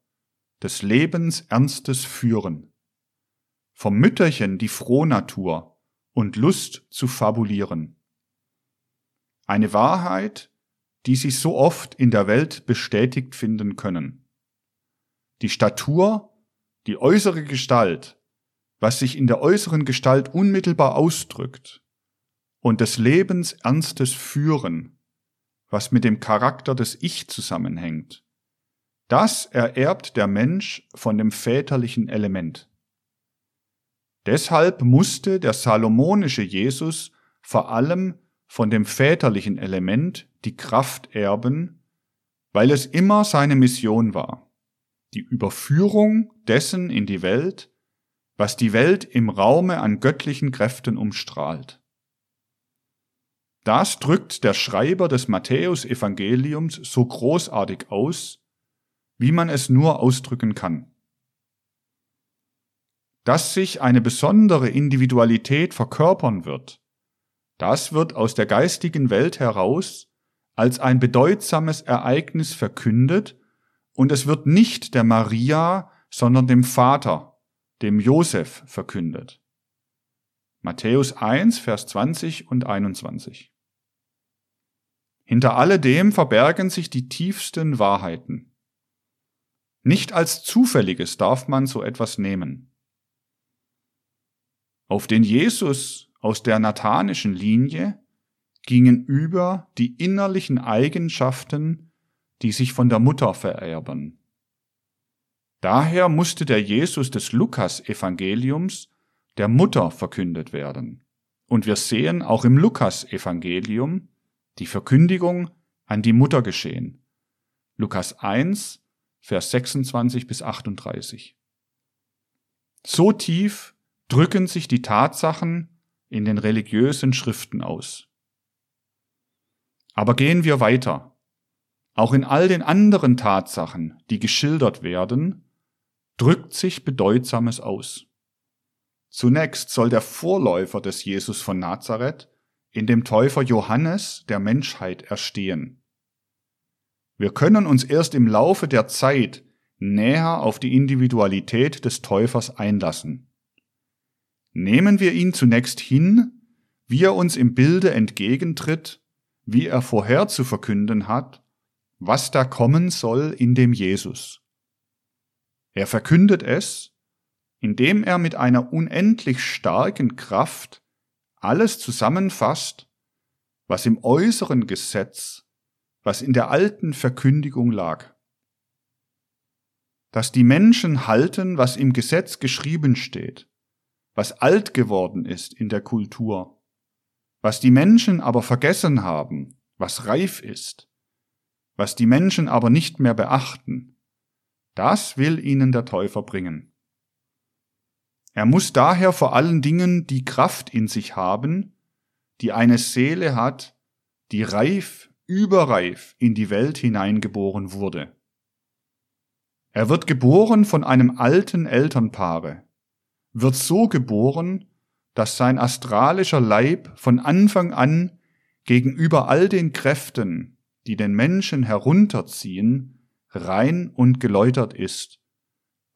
des Lebens ernstes Führen, vom Mütterchen die Frohnatur und Lust zu fabulieren. Eine Wahrheit, die sich so oft in der Welt bestätigt finden können. Die Statur, die äußere Gestalt, was sich in der äußeren Gestalt unmittelbar ausdrückt, und des Lebens ernstes Führen, was mit dem Charakter des Ich zusammenhängt. Das ererbt der Mensch von dem väterlichen Element. Deshalb musste der salomonische Jesus vor allem von dem väterlichen Element die Kraft erben, weil es immer seine Mission war, die Überführung dessen in die Welt, was die Welt im Raume an göttlichen Kräften umstrahlt. Das drückt der Schreiber des Matthäus-Evangeliums so großartig aus, wie man es nur ausdrücken kann. Dass sich eine besondere Individualität verkörpern wird, das wird aus der geistigen Welt heraus als ein bedeutsames Ereignis verkündet und es wird nicht der Maria, sondern dem Vater, dem Josef verkündet. Matthäus 1, Vers 20 und 21. Hinter alledem verbergen sich die tiefsten Wahrheiten. Nicht als Zufälliges darf man so etwas nehmen. Auf den Jesus aus der nathanischen Linie gingen über die innerlichen Eigenschaften, die sich von der Mutter vererben. Daher musste der Jesus des Lukas-Evangeliums der Mutter verkündet werden. Und wir sehen auch im Lukas-Evangelium, die Verkündigung an die Mutter geschehen. Lukas 1, Vers 26 bis 38. So tief drücken sich die Tatsachen in den religiösen Schriften aus. Aber gehen wir weiter. Auch in all den anderen Tatsachen, die geschildert werden, drückt sich Bedeutsames aus. Zunächst soll der Vorläufer des Jesus von Nazareth in dem Täufer Johannes der Menschheit erstehen. Wir können uns erst im Laufe der Zeit näher auf die Individualität des Täufers einlassen. Nehmen wir ihn zunächst hin, wie er uns im Bilde entgegentritt, wie er vorher zu verkünden hat, was da kommen soll in dem Jesus. Er verkündet es, indem er mit einer unendlich starken Kraft alles zusammenfasst, was im äußeren Gesetz, was in der alten Verkündigung lag. Dass die Menschen halten, was im Gesetz geschrieben steht, was alt geworden ist in der Kultur, was die Menschen aber vergessen haben, was reif ist, was die Menschen aber nicht mehr beachten, das will ihnen der Täufer bringen. Er muss daher vor allen Dingen die Kraft in sich haben, die eine Seele hat, die reif, überreif in die Welt hineingeboren wurde. Er wird geboren von einem alten Elternpaare, wird so geboren, dass sein astralischer Leib von Anfang an gegenüber all den Kräften, die den Menschen herunterziehen, rein und geläutert ist,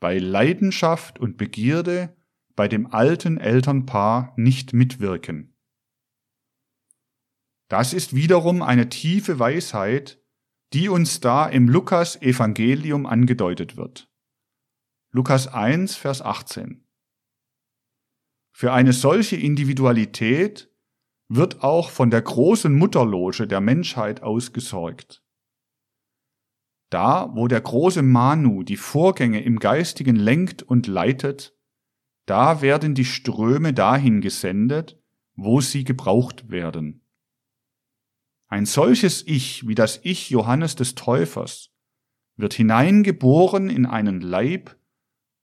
bei Leidenschaft und Begierde bei dem alten Elternpaar nicht mitwirken. Das ist wiederum eine tiefe Weisheit, die uns da im Lukas Evangelium angedeutet wird. Lukas 1, Vers 18. Für eine solche Individualität wird auch von der großen Mutterloge der Menschheit ausgesorgt. Da, wo der große Manu die Vorgänge im Geistigen lenkt und leitet, da werden die Ströme dahin gesendet, wo sie gebraucht werden. Ein solches Ich wie das Ich Johannes des Täufers wird hineingeboren in einen Leib,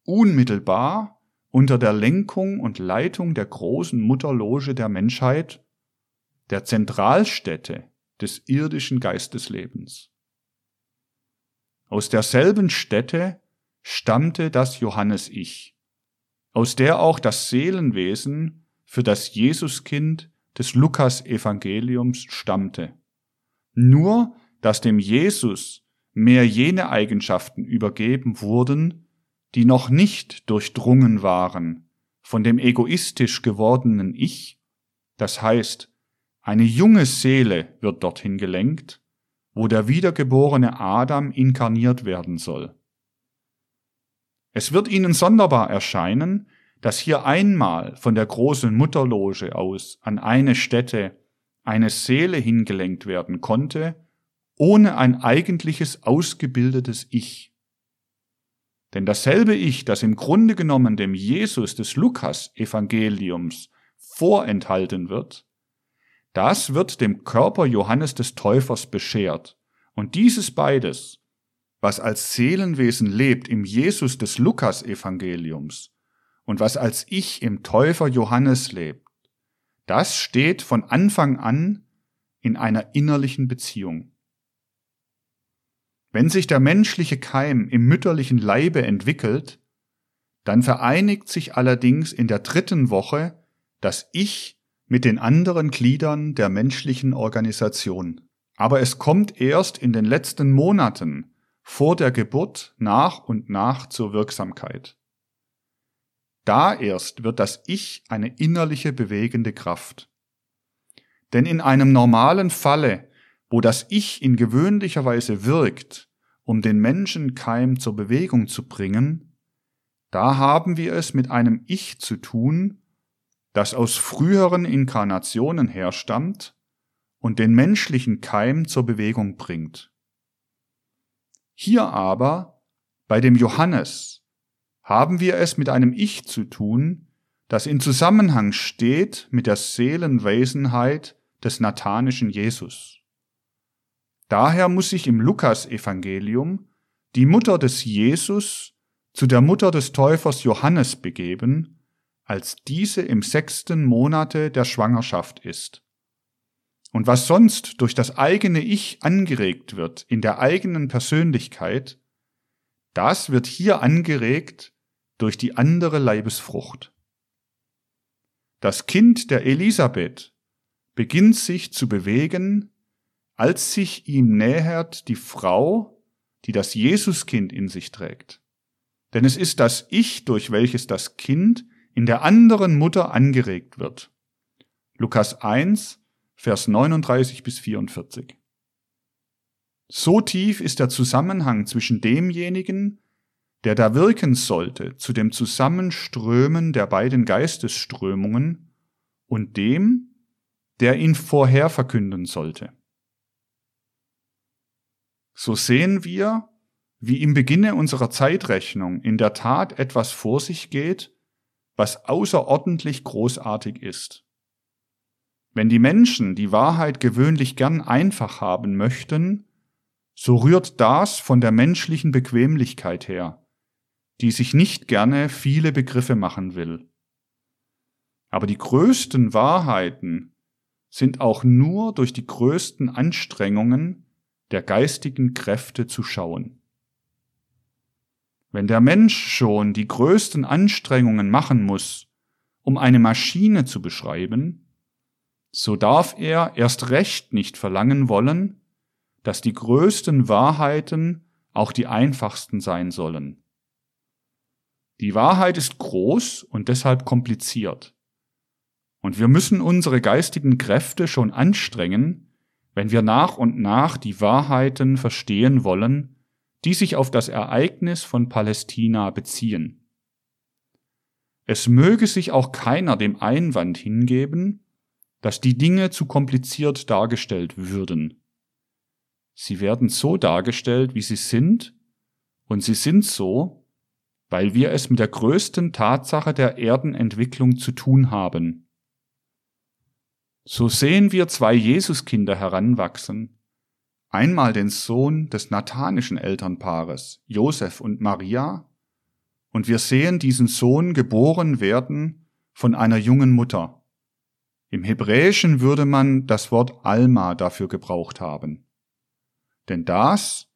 unmittelbar unter der Lenkung und Leitung der großen Mutterloge der Menschheit, der Zentralstätte des irdischen Geisteslebens. Aus derselben Stätte stammte das Johannes-Ich, aus der auch das Seelenwesen für das Jesuskind des Lukas-Evangeliums stammte. Nur, dass dem Jesus mehr jene Eigenschaften übergeben wurden, die noch nicht durchdrungen waren von dem egoistisch gewordenen Ich, das heißt, eine junge Seele wird dorthin gelenkt, wo der wiedergeborene Adam inkarniert werden soll. Es wird ihnen sonderbar erscheinen, dass hier einmal von der großen Mutterloge aus an eine Stätte eine Seele hingelenkt werden konnte, ohne ein eigentliches ausgebildetes Ich. Denn dasselbe Ich, das im Grunde genommen dem Jesus des Lukas Evangeliums vorenthalten wird, das wird dem Körper Johannes des Täufers beschert. Und dieses beides, was als Seelenwesen lebt im Jesus des Lukas Evangeliums und was als Ich im Täufer Johannes lebt, das steht von Anfang an in einer innerlichen Beziehung. Wenn sich der menschliche Keim im mütterlichen Leibe entwickelt, dann vereinigt sich allerdings in der dritten Woche das Ich mit den anderen Gliedern der menschlichen Organisation. Aber es kommt erst in den letzten Monaten vor der Geburt nach und nach zur Wirksamkeit. Da erst wird das Ich eine innerliche bewegende Kraft. Denn in einem normalen Falle, wo das Ich in gewöhnlicher Weise wirkt, um den Menschenkeim zur Bewegung zu bringen, da haben wir es mit einem Ich zu tun, das aus früheren Inkarnationen herstammt und den menschlichen Keim zur Bewegung bringt. Hier aber, bei dem Johannes, haben wir es mit einem Ich zu tun, das in Zusammenhang steht mit der Seelenwesenheit des nathanischen Jesus. Daher muss sich im Lukas-Evangelium die Mutter des Jesus zu der Mutter des Täufers Johannes begeben, als diese im sechsten Monate der Schwangerschaft ist. Und was sonst durch das eigene Ich angeregt wird in der eigenen Persönlichkeit, das wird hier angeregt durch die andere Leibesfrucht. Das Kind der Elisabeth beginnt sich zu bewegen, als sich ihm nähert die Frau, die das Jesuskind in sich trägt. Denn es ist das Ich, durch welches das Kind in der anderen Mutter angeregt wird. Lukas 1, Vers 39 bis 44. So tief ist der Zusammenhang zwischen demjenigen, der da wirken sollte zu dem Zusammenströmen der beiden Geistesströmungen und dem, der ihn vorher verkünden sollte. So sehen wir, wie im Beginne unserer Zeitrechnung in der Tat etwas vor sich geht, was außerordentlich großartig ist. Wenn die Menschen die Wahrheit gewöhnlich gern einfach haben möchten, so rührt das von der menschlichen Bequemlichkeit her, die sich nicht gerne viele Begriffe machen will. Aber die größten Wahrheiten sind auch nur durch die größten Anstrengungen der geistigen Kräfte zu schauen. Wenn der Mensch schon die größten Anstrengungen machen muss, um eine Maschine zu beschreiben, so darf er erst recht nicht verlangen wollen, dass die größten Wahrheiten auch die einfachsten sein sollen. Die Wahrheit ist groß und deshalb kompliziert. Und wir müssen unsere geistigen Kräfte schon anstrengen, wenn wir nach und nach die Wahrheiten verstehen wollen, die sich auf das Ereignis von Palästina beziehen. Es möge sich auch keiner dem Einwand hingeben, dass die Dinge zu kompliziert dargestellt würden. Sie werden so dargestellt, wie sie sind, und sie sind so, weil wir es mit der größten Tatsache der Erdenentwicklung zu tun haben. So sehen wir zwei Jesuskinder heranwachsen, einmal den Sohn des nathanischen Elternpaares, Josef und Maria, und wir sehen diesen Sohn geboren werden von einer jungen Mutter. Im Hebräischen würde man das Wort Alma dafür gebraucht haben. Denn das,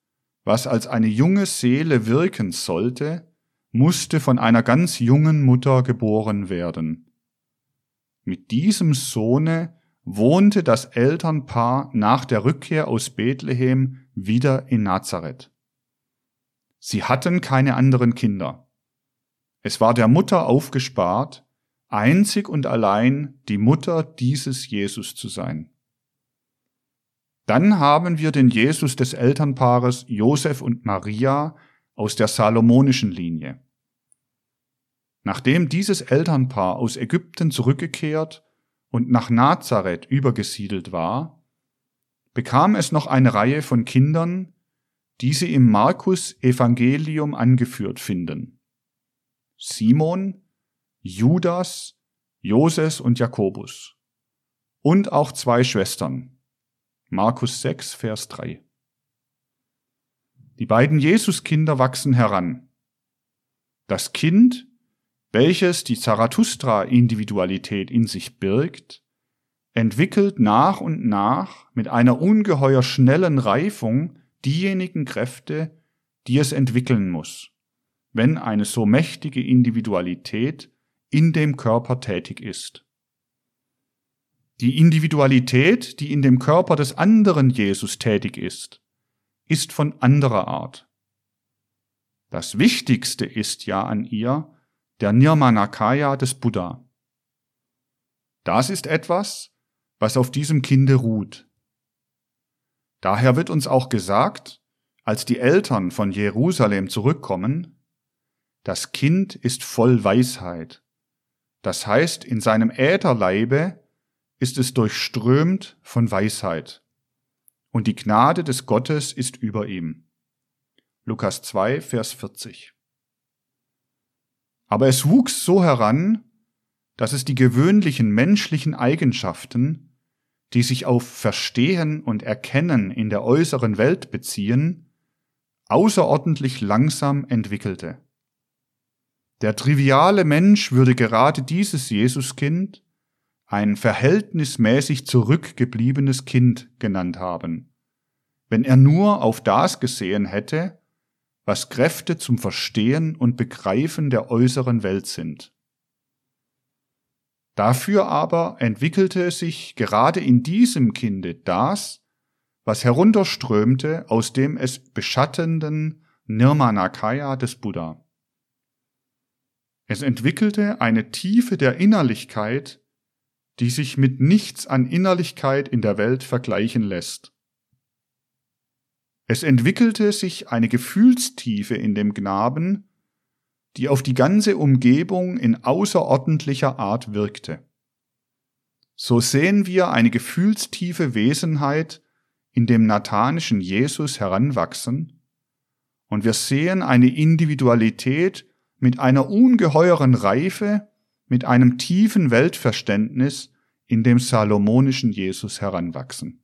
was als eine junge Seele wirken sollte, musste von einer ganz jungen Mutter geboren werden. Mit diesem Sohne wohnte das Elternpaar nach der Rückkehr aus Bethlehem wieder in Nazareth. Sie hatten keine anderen Kinder. Es war der Mutter aufgespart, einzig und allein die Mutter dieses Jesus zu sein. Dann haben wir den Jesus des Elternpaares Josef und Maria aus der salomonischen Linie. Nachdem dieses Elternpaar aus Ägypten zurückgekehrt und nach Nazareth übergesiedelt war, bekam es noch eine Reihe von Kindern, die sie im Markus Evangelium angeführt finden. Simon, Judas, Joses und Jakobus. Und auch zwei Schwestern. Markus 6, Vers 3. Die beiden Jesuskinder wachsen heran. Das Kind, welches die Zarathustra-Individualität in sich birgt, entwickelt nach und nach mit einer ungeheuer schnellen Reifung diejenigen Kräfte, die es entwickeln muss, wenn eine so mächtige Individualität in dem Körper tätig ist. Die Individualität, die in dem Körper des anderen Jesus tätig ist, ist von anderer Art. Das Wichtigste ist ja an ihr der Nirmanakaya des Buddha. Das ist etwas, was auf diesem Kinde ruht. Daher wird uns auch gesagt, als die Eltern von Jerusalem zurückkommen, das Kind ist voll Weisheit. Das heißt, in seinem Ätherleibe ist es durchströmt von Weisheit und die Gnade des Gottes ist über ihm. Lukas 2, Vers 40. Aber es wuchs so heran, dass es die gewöhnlichen menschlichen Eigenschaften, die sich auf Verstehen und Erkennen in der äußeren Welt beziehen, außerordentlich langsam entwickelte. Der triviale Mensch würde gerade dieses Jesuskind ein verhältnismäßig zurückgebliebenes Kind genannt haben, wenn er nur auf das gesehen hätte, was Kräfte zum Verstehen und Begreifen der äußeren Welt sind. Dafür aber entwickelte sich gerade in diesem Kinde das, was herunterströmte aus dem es beschattenden Nirmanakaya des Buddha. Es entwickelte eine Tiefe der Innerlichkeit, die sich mit nichts an Innerlichkeit in der Welt vergleichen lässt. Es entwickelte sich eine Gefühlstiefe in dem Knaben, die auf die ganze Umgebung in außerordentlicher Art wirkte. So sehen wir eine gefühlstiefe Wesenheit in dem nathanischen Jesus heranwachsen, und wir sehen eine Individualität mit einer ungeheuren Reife, mit einem tiefen Weltverständnis in dem salomonischen Jesus heranwachsen.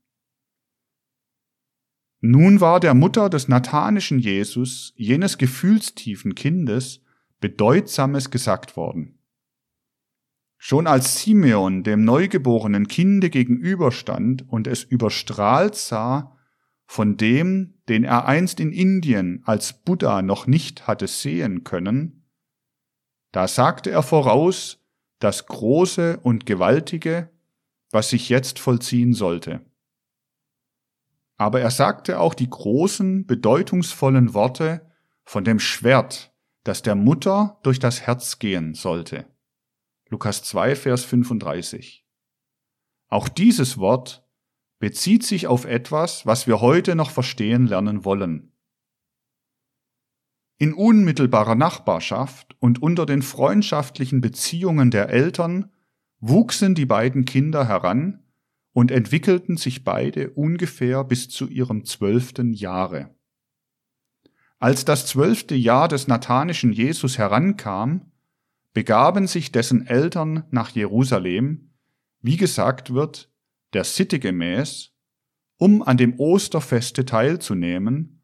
Nun war der Mutter des nathanischen Jesus, jenes gefühlstiefen Kindes, Bedeutsames gesagt worden. Schon als Simeon dem neugeborenen Kinde gegenüberstand und es überstrahlt sah, von dem, den er einst in Indien als Buddha noch nicht hatte sehen können, da sagte er voraus das Große und Gewaltige, was sich jetzt vollziehen sollte. Aber er sagte auch die großen, bedeutungsvollen Worte von dem Schwert, das der Mutter durch das Herz gehen sollte. Lukas 2, Vers 35. Auch dieses Wort bezieht sich auf etwas, was wir heute noch verstehen lernen wollen. In unmittelbarer Nachbarschaft und unter den freundschaftlichen Beziehungen der Eltern wuchsen die beiden Kinder heran und entwickelten sich beide ungefähr bis zu ihrem zwölften Jahre. Als das zwölfte Jahr des nathanischen Jesus herankam, begaben sich dessen Eltern nach Jerusalem, wie gesagt wird, der Sitte gemäß, um an dem Osterfeste teilzunehmen,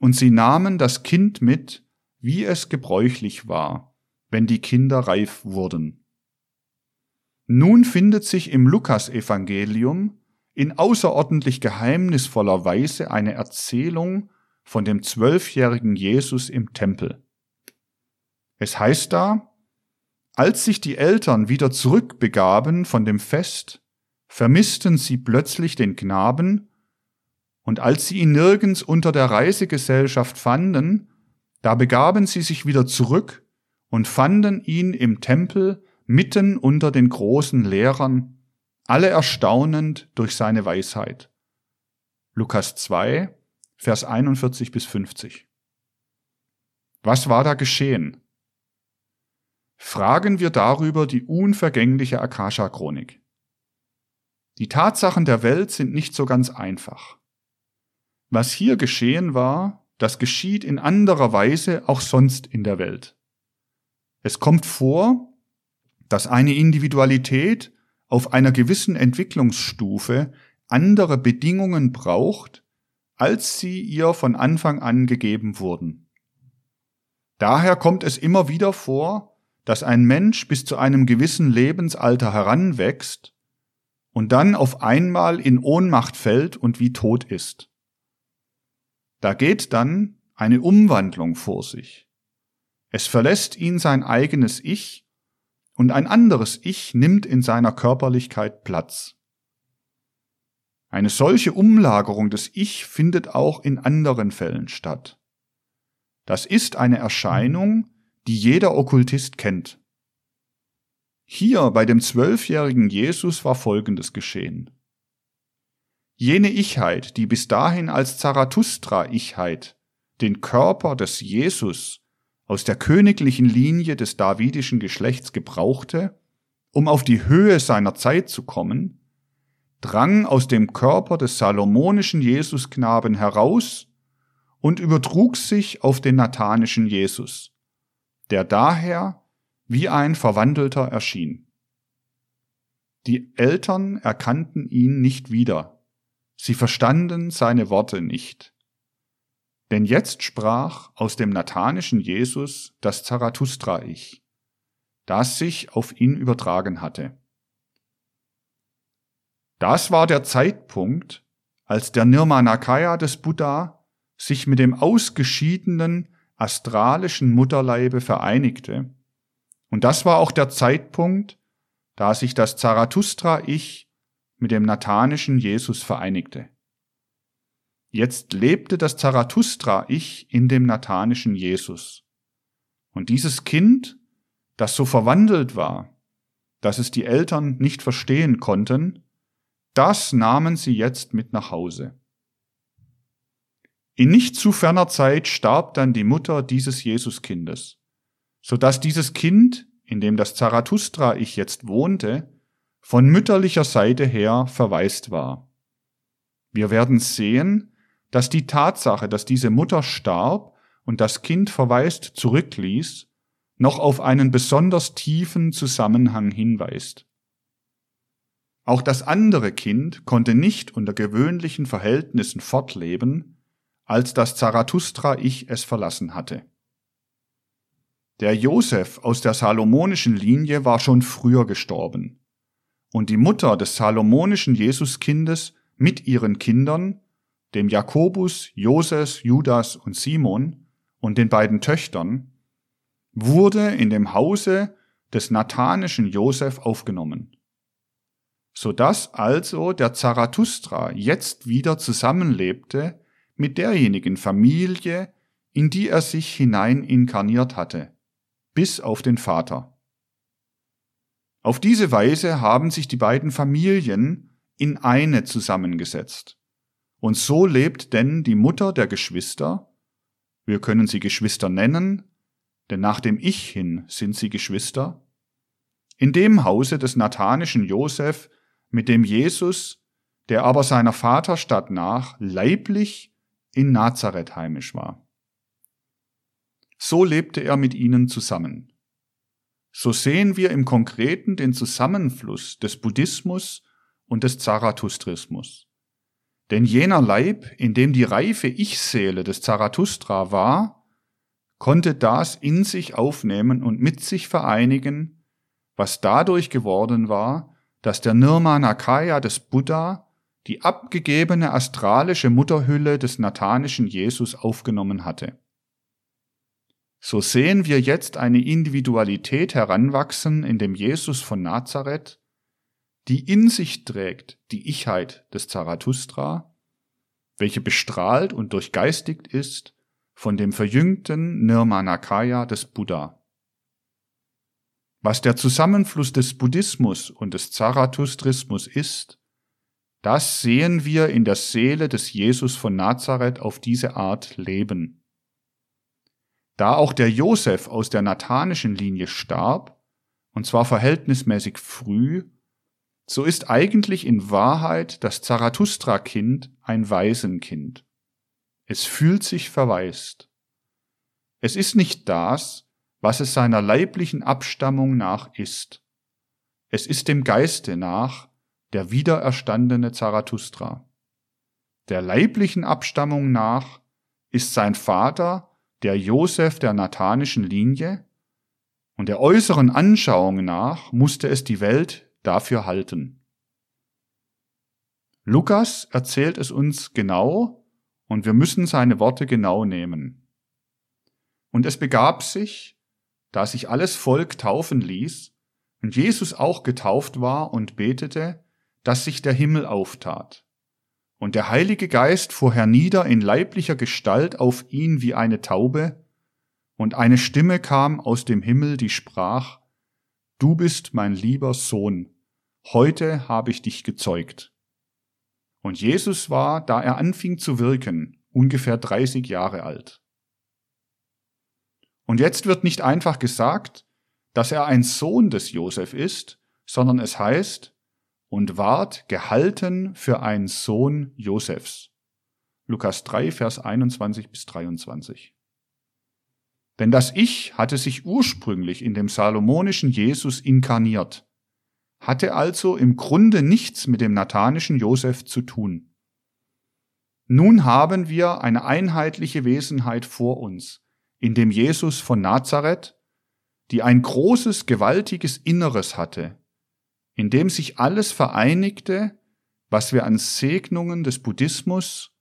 und sie nahmen das Kind mit, wie es gebräuchlich war, wenn die Kinder reif wurden. Nun findet sich im Lukasevangelium in außerordentlich geheimnisvoller Weise eine Erzählung von dem zwölfjährigen Jesus im Tempel. Es heißt da, als sich die Eltern wieder zurückbegaben von dem Fest, vermissten sie plötzlich den Knaben, und als sie ihn nirgends unter der Reisegesellschaft fanden, da begaben sie sich wieder zurück und fanden ihn im Tempel mitten unter den großen Lehrern, alle erstaunend durch seine Weisheit. Lukas 2, Vers 41 bis 50. Was war da geschehen? Fragen wir darüber die unvergängliche Akasha-Chronik. Die Tatsachen der Welt sind nicht so ganz einfach. Was hier geschehen war, das geschieht in anderer Weise auch sonst in der Welt. Es kommt vor, dass eine Individualität auf einer gewissen Entwicklungsstufe andere Bedingungen braucht, als sie ihr von Anfang an gegeben wurden. Daher kommt es immer wieder vor, dass ein Mensch bis zu einem gewissen Lebensalter heranwächst und dann auf einmal in Ohnmacht fällt und wie tot ist. Da geht dann eine Umwandlung vor sich. Es verlässt ihn sein eigenes Ich und ein anderes Ich nimmt in seiner Körperlichkeit Platz. Eine solche Umlagerung des Ich findet auch in anderen Fällen statt. Das ist eine Erscheinung, die jeder Okkultist kennt. Hier bei dem zwölfjährigen Jesus war Folgendes geschehen. Jene Ichheit, die bis dahin als Zarathustra-Ichheit den Körper des Jesus aus der königlichen Linie des davidischen Geschlechts gebrauchte, um auf die Höhe seiner Zeit zu kommen, drang aus dem Körper des salomonischen Jesusknaben heraus und übertrug sich auf den nathanischen Jesus, der daher wie ein Verwandelter erschien. Die Eltern erkannten ihn nicht wieder, sie verstanden seine Worte nicht. Denn jetzt sprach aus dem nathanischen Jesus das Zarathustra-Ich, das sich auf ihn übertragen hatte. Das war der Zeitpunkt, als der Nirmanakaya des Buddha sich mit dem ausgeschiedenen astralischen Mutterleibe vereinigte und das war auch der Zeitpunkt, da sich das Zarathustra-Ich mit dem nathanischen Jesus vereinigte. Jetzt lebte das Zarathustra-Ich in dem nathanischen Jesus. Und dieses Kind, das so verwandelt war, dass es die Eltern nicht verstehen konnten, das nahmen sie jetzt mit nach Hause. In nicht zu ferner Zeit starb dann die Mutter dieses Jesuskindes so dass dieses Kind, in dem das Zarathustra-Ich jetzt wohnte, von mütterlicher Seite her verwaist war. Wir werden sehen, dass die Tatsache, dass diese Mutter starb und das Kind verwaist zurückließ, noch auf einen besonders tiefen Zusammenhang hinweist. Auch das andere Kind konnte nicht unter gewöhnlichen Verhältnissen fortleben, als das Zarathustra-Ich es verlassen hatte. Der Josef aus der salomonischen Linie war schon früher gestorben. Und die Mutter des salomonischen Jesuskindes mit ihren Kindern dem Jakobus, Joses, Judas und Simon und den beiden Töchtern, wurde in dem Hause des nathanischen Josef aufgenommen, so dass also der Zarathustra jetzt wieder zusammenlebte mit derjenigen Familie, in die er sich hinein inkarniert hatte, bis auf den Vater. Auf diese Weise haben sich die beiden Familien in eine zusammengesetzt. Und so lebt denn die Mutter der Geschwister, wir können sie Geschwister nennen, denn nach dem Ich hin sind sie Geschwister, in dem Hause des nathanischen Josef, mit dem Jesus, der aber seiner Vaterstadt nach leiblich in Nazareth heimisch war. So lebte er mit ihnen zusammen. So sehen wir im Konkreten den Zusammenfluss des Buddhismus und des Zarathustrismus. Denn jener Leib, in dem die reife Ich-Seele des Zarathustra war, konnte das in sich aufnehmen und mit sich vereinigen, was dadurch geworden war, dass der Nirmanakaya des Buddha die abgegebene astralische Mutterhülle des nathanischen Jesus aufgenommen hatte. So sehen wir jetzt eine Individualität heranwachsen in dem Jesus von Nazareth, die in sich trägt die Ichheit des Zarathustra, welche bestrahlt und durchgeistigt ist von dem verjüngten Nirmanakaya des Buddha. Was der Zusammenfluss des Buddhismus und des Zarathustrismus ist, das sehen wir in der Seele des Jesus von Nazareth auf diese Art leben. Da auch der Josef aus der nathanischen Linie starb, und zwar verhältnismäßig früh, so ist eigentlich in Wahrheit das Zarathustra-Kind ein Waisenkind. Es fühlt sich verwaist. Es ist nicht das, was es seiner leiblichen Abstammung nach ist. Es ist dem Geiste nach der wiedererstandene Zarathustra. Der leiblichen Abstammung nach ist sein Vater der Josef der nathanischen Linie, und der äußeren Anschauung nach musste es die Welt dafür halten. Lukas erzählt es uns genau und wir müssen seine Worte genau nehmen. Und es begab sich, da sich alles Volk taufen ließ und Jesus auch getauft war und betete, dass sich der Himmel auftat. Und der Heilige Geist fuhr hernieder in leiblicher Gestalt auf ihn wie eine Taube, und eine Stimme kam aus dem Himmel, die sprach, Du bist mein lieber Sohn, heute habe ich dich gezeugt. Und Jesus war, da er anfing zu wirken, ungefähr 30 Jahre alt. Und jetzt wird nicht einfach gesagt, dass er ein Sohn des Josef ist, sondern es heißt, und ward gehalten für einen Sohn Josefs. Lukas 3, Vers 21 bis 23. Denn das Ich hatte sich ursprünglich in dem salomonischen Jesus inkarniert, hatte also im Grunde nichts mit dem nathanischen Josef zu tun. Nun haben wir eine einheitliche Wesenheit vor uns, in dem Jesus von Nazareth, die ein großes, gewaltiges Inneres hatte, in dem sich alles vereinigte, was wir an Segnungen des Buddhismus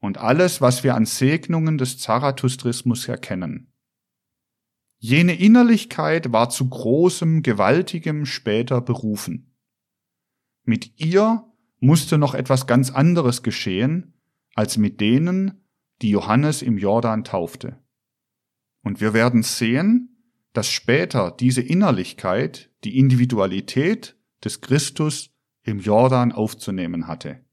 und alles, was wir an Segnungen des Zarathustrismus erkennen. Jene Innerlichkeit war zu großem, gewaltigem später berufen. Mit ihr musste noch etwas ganz anderes geschehen, als mit denen, die Johannes im Jordan taufte. Und wir werden sehen, dass später diese Innerlichkeit, die Individualität des Christus im Jordan aufzunehmen hatte.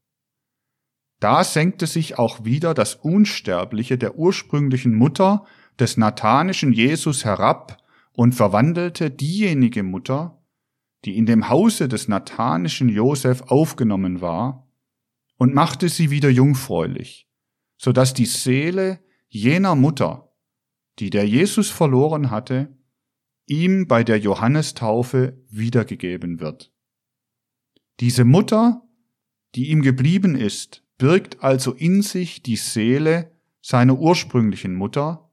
Da senkte sich auch wieder das Unsterbliche der ursprünglichen Mutter des nathanischen Jesus herab und verwandelte diejenige Mutter, die in dem Hause des nathanischen Josef aufgenommen war, und machte sie wieder jungfräulich, so dass die Seele jener Mutter, die der Jesus verloren hatte, ihm bei der Johannestaufe wiedergegeben wird. Diese Mutter, die ihm geblieben ist, birgt also in sich die Seele seiner ursprünglichen Mutter,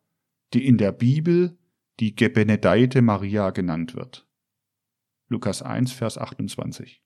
die in der Bibel die Gebenedeite Maria genannt wird. Lukas 1, Vers 28.